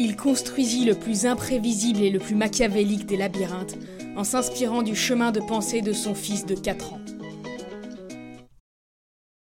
Il construisit le plus imprévisible et le plus machiavélique des labyrinthes en s'inspirant du chemin de pensée de son fils de 4 ans.